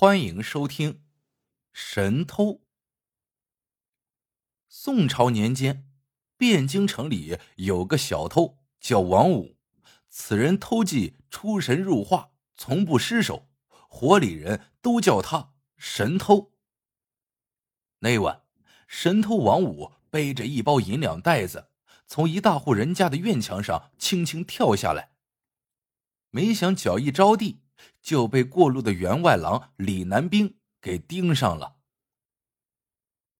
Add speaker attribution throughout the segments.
Speaker 1: 欢迎收听《神偷》。宋朝年间，汴京城里有个小偷叫王五，此人偷技出神入化，从不失手，伙里人都叫他神偷。那晚，神偷王五背着一包银两袋子，从一大户人家的院墙上轻轻跳下来，没想脚一着地。就被过路的员外郎李南冰给盯上了。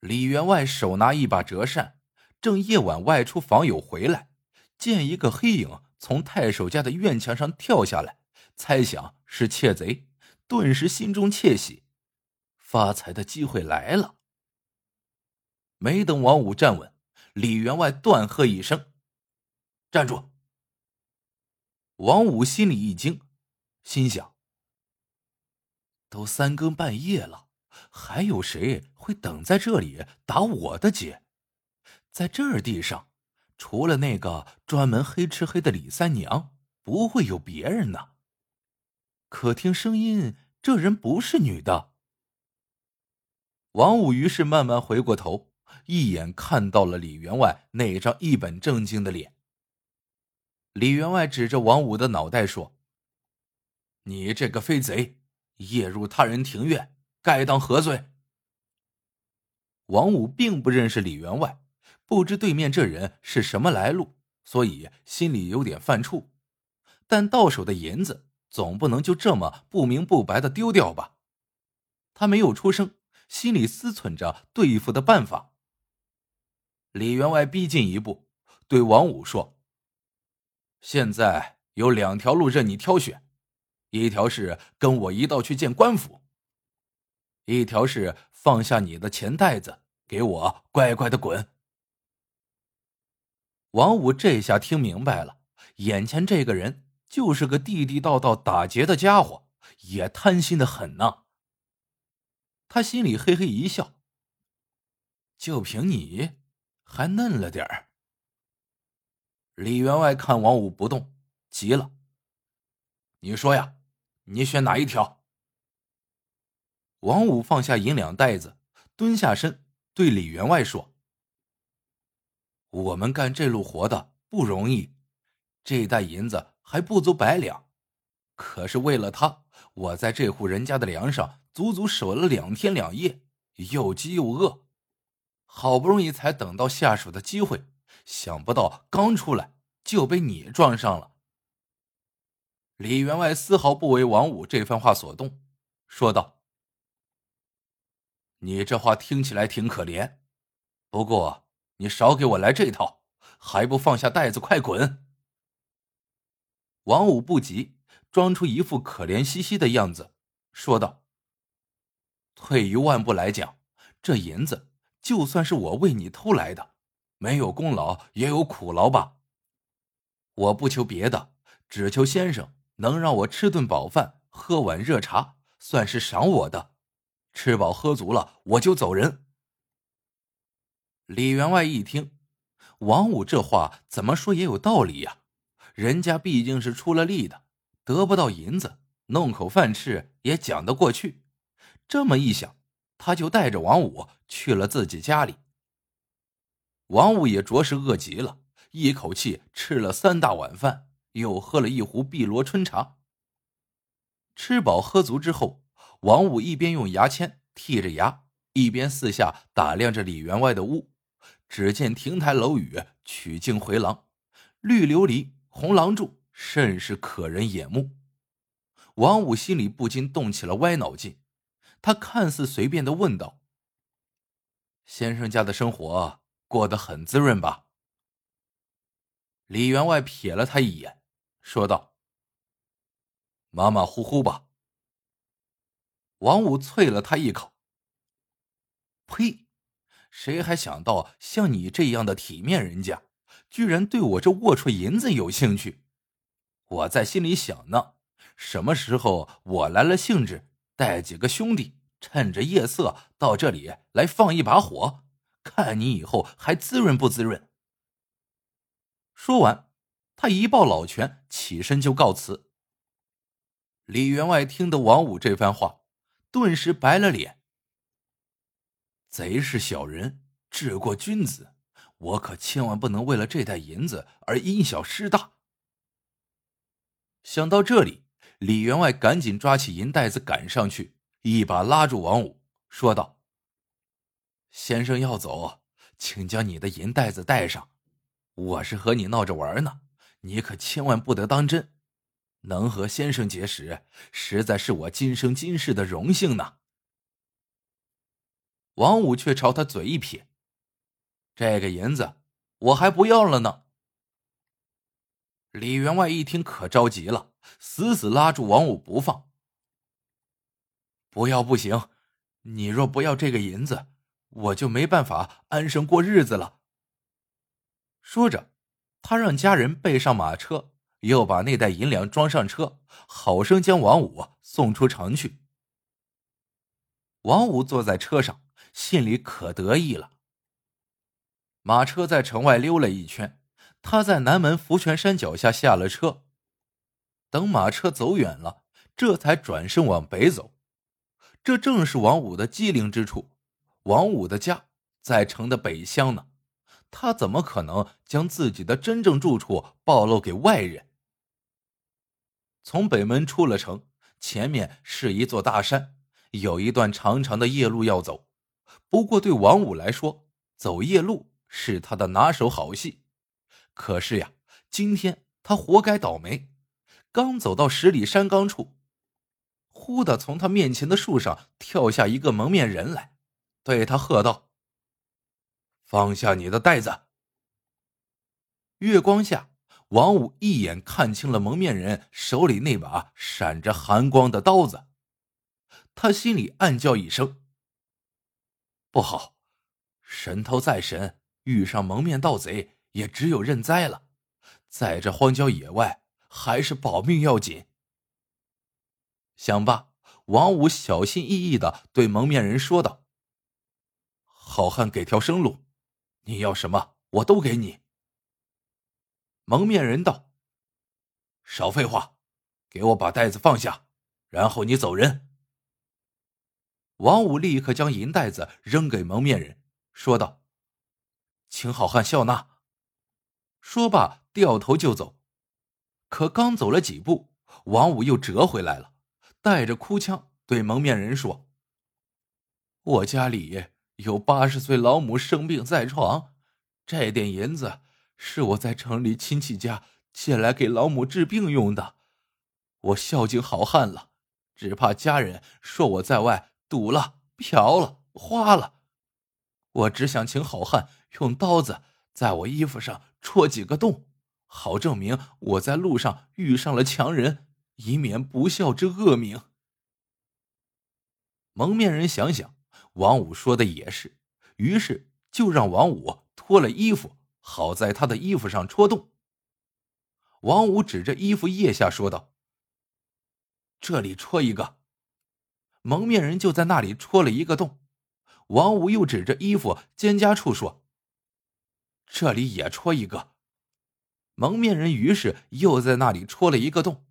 Speaker 1: 李员外手拿一把折扇，正夜晚外出访友回来，见一个黑影从太守家的院墙上跳下来，猜想是窃贼，顿时心中窃喜，发财的机会来了。没等王五站稳，李员外断喝一声：“站住！”王五心里一惊。心想：都三更半夜了，还有谁会等在这里打我的劫？在这儿地上，除了那个专门黑吃黑的李三娘，不会有别人呢。可听声音，这人不是女的。王五于是慢慢回过头，一眼看到了李员外那张一本正经的脸。李员外指着王五的脑袋说。你这个飞贼，夜入他人庭院，该当何罪？王五并不认识李员外，不知对面这人是什么来路，所以心里有点犯怵。但到手的银子总不能就这么不明不白的丢掉吧？他没有出声，心里思忖着对付的办法。李员外逼近一步，对王五说：“现在有两条路任你挑选。”一条是跟我一道去见官府，一条是放下你的钱袋子，给我乖乖的滚。王五这下听明白了，眼前这个人就是个地地道道打劫的家伙，也贪心的很呐。他心里嘿嘿一笑，就凭你，还嫩了点儿。李员外看王五不动，急了，你说呀？你选哪一条？王五放下银两袋子，蹲下身对李员外说：“我们干这路活的不容易，这袋银子还不足百两，可是为了他，我在这户人家的梁上足足守了两天两夜，又饥又饿，好不容易才等到下手的机会，想不到刚出来就被你撞上了。”李员外丝毫不为王五这番话所动，说道：“你这话听起来挺可怜，不过你少给我来这套，还不放下袋子快滚！”王五不急，装出一副可怜兮兮的样子，说道：“退一万步来讲，这银子就算是我为你偷来的，没有功劳也有苦劳吧。我不求别的，只求先生。”能让我吃顿饱饭，喝碗热茶，算是赏我的。吃饱喝足了，我就走人。李员外一听，王五这话怎么说也有道理呀。人家毕竟是出了力的，得不到银子，弄口饭吃也讲得过去。这么一想，他就带着王五去了自己家里。王五也着实饿极了，一口气吃了三大碗饭。又喝了一壶碧螺春茶。吃饱喝足之后，王五一边用牙签剔着牙，一边四下打量着李员外的屋。只见亭台楼宇、曲径回廊、绿琉璃、红廊柱，甚是可人眼目。王五心里不禁动起了歪脑筋。他看似随便的问道：“先生家的生活过得很滋润吧？”李员外瞥了他一眼。说道：“马马虎虎吧。”王五啐了他一口：“呸！谁还想到像你这样的体面人家，居然对我这龌龊银子有兴趣？我在心里想呢，什么时候我来了兴致，带几个兄弟，趁着夜色到这里来放一把火，看你以后还滋润不滋润。”说完。他一抱老拳，起身就告辞。李员外听得王五这番话，顿时白了脸。贼是小人，治过君子，我可千万不能为了这袋银子而因小失大。想到这里，李员外赶紧抓起银袋子赶上去，一把拉住王五，说道：“先生要走，请将你的银袋子带上。我是和你闹着玩呢，你可千万不得当真。能和先生结识，实在是我今生今世的荣幸呢。”王五却朝他嘴一撇：“这个银子我还不要了呢。”李员外一听可着急了，死死拉住王五不放：“不要不行，你若不要这个银子，我就没办法安生过日子了。”说着，他让家人备上马车，又把那袋银两装上车，好生将王五送出城去。王五坐在车上。心里可得意了。马车在城外溜了一圈，他在南门福泉山脚下下了车。等马车走远了，这才转身往北走。这正是王五的机灵之处。王五的家在城的北乡呢，他怎么可能将自己的真正住处暴露给外人？从北门出了城，前面是一座大山，有一段长长的夜路要走。不过，对王五来说，走夜路是他的拿手好戏。可是呀，今天他活该倒霉。刚走到十里山岗处，忽的从他面前的树上跳下一个蒙面人来，对他喝道：“放下你的袋子！”月光下，王五一眼看清了蒙面人手里那把闪着寒光的刀子，他心里暗叫一声。不好，神偷再神，遇上蒙面盗贼，也只有认栽了。在这荒郊野外，还是保命要紧。想罢，王五小心翼翼的对蒙面人说道：“好汉给条生路，你要什么，我都给你。”蒙面人道：“少废话，给我把袋子放下，然后你走人。”王五立刻将银袋子扔给蒙面人，说道：“请好汉笑纳。”说罢，掉头就走。可刚走了几步，王五又折回来了，带着哭腔对蒙面人说：“我家里有八十岁老母生病在床，这点银子是我在城里亲戚家借来给老母治病用的。我孝敬好汉了，只怕家人说我在外。”赌了，嫖了，花了，我只想请好汉用刀子在我衣服上戳几个洞，好证明我在路上遇上了强人，以免不孝之恶名。蒙面人想想，王五说的也是，于是就让王五脱了衣服，好在他的衣服上戳洞。王五指着衣服腋下说道：“这里戳一个。”蒙面人就在那里戳了一个洞，王五又指着衣服肩胛处说：“这里也戳一个。”蒙面人于是又在那里戳了一个洞。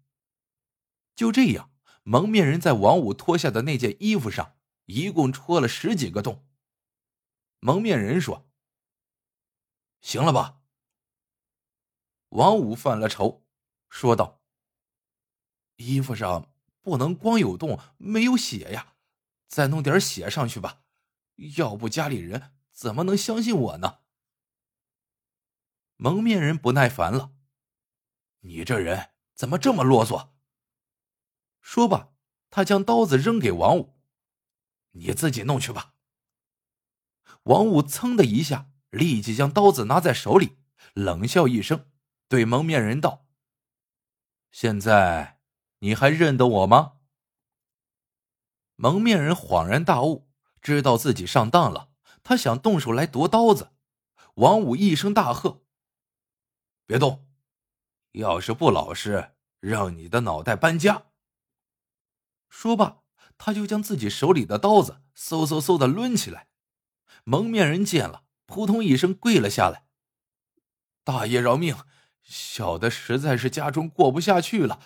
Speaker 1: 就这样，蒙面人在王五脱下的那件衣服上一共戳了十几个洞。蒙面人说：“行了吧？”王五犯了愁，说道：“衣服上……”不能光有洞没有血呀，再弄点血上去吧，要不家里人怎么能相信我呢？蒙面人不耐烦了：“你这人怎么这么啰嗦？”说罢，他将刀子扔给王五：“你自己弄去吧。”王五噌的一下，立即将刀子拿在手里，冷笑一声，对蒙面人道：“现在。”你还认得我吗？蒙面人恍然大悟，知道自己上当了。他想动手来夺刀子，王五一声大喝：“别动！要是不老实，让你的脑袋搬家！”说罢，他就将自己手里的刀子嗖嗖嗖的抡起来。蒙面人见了，扑通一声跪了下来：“大爷饶命！小的实在是家中过不下去了。”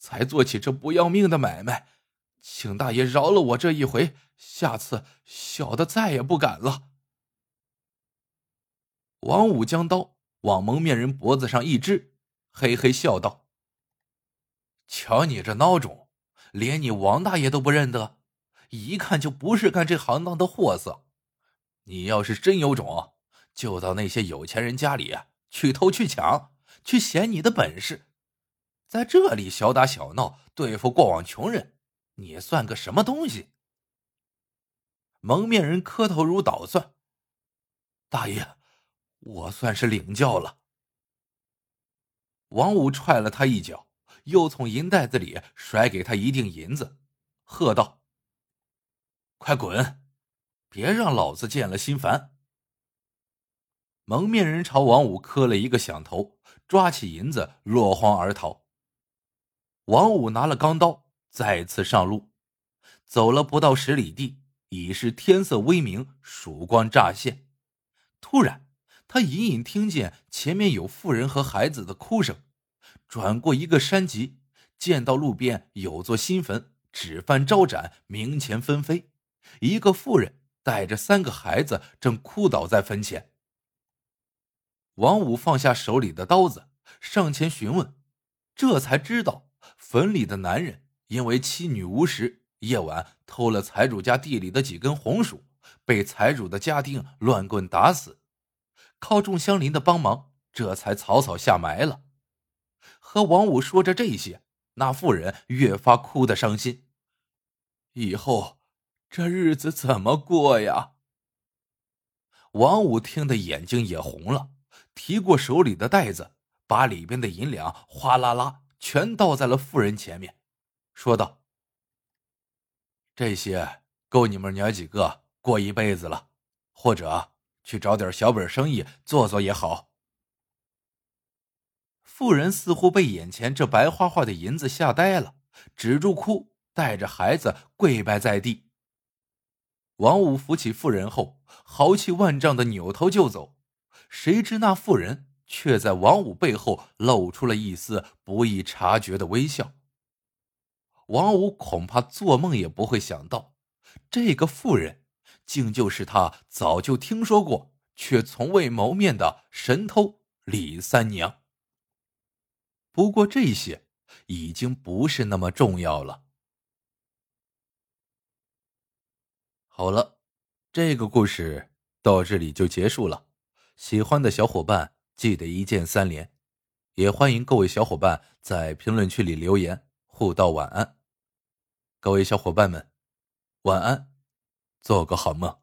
Speaker 1: 才做起这不要命的买卖，请大爷饶了我这一回，下次小的再也不敢了。王五将刀往蒙面人脖子上一支，嘿嘿笑道：“瞧你这孬种，连你王大爷都不认得，一看就不是干这行当的货色。你要是真有种，就到那些有钱人家里去偷去抢，去显你的本事。在这里小打小闹对付过往穷人。”你算个什么东西？蒙面人磕头如捣蒜。大爷，我算是领教了。王五踹了他一脚，又从银袋子里甩给他一锭银子，喝道：“快滚，别让老子见了心烦。”蒙面人朝王五磕了一个响头，抓起银子落荒而逃。王五拿了钢刀。再次上路，走了不到十里地，已是天色微明，曙光乍现。突然，他隐隐听见前面有妇人和孩子的哭声。转过一个山脊，见到路边有座新坟，纸幡招展，冥钱纷飞。一个妇人带着三个孩子正哭倒在坟前。王五放下手里的刀子，上前询问，这才知道坟里的男人。因为妻女无实，夜晚偷了财主家地里的几根红薯，被财主的家丁乱棍打死。靠众乡邻的帮忙，这才草草下埋了。和王五说着这些，那妇人越发哭得伤心。以后这日子怎么过呀？王五听得眼睛也红了，提过手里的袋子，把里边的银两哗啦啦全倒在了妇人前面。说道：“这些够你们娘几个过一辈子了，或者去找点小本生意做做也好。”妇人似乎被眼前这白花花的银子吓呆了，止住哭，带着孩子跪拜在地。王五扶起妇人后，豪气万丈的扭头就走，谁知那妇人却在王五背后露出了一丝不易察觉的微笑。王五恐怕做梦也不会想到，这个妇人竟就是他早就听说过却从未谋面的神偷李三娘。不过这些已经不是那么重要了。好了，这个故事到这里就结束了。喜欢的小伙伴记得一键三连，也欢迎各位小伙伴在评论区里留言互道晚安。各位小伙伴们，晚安，做个好梦。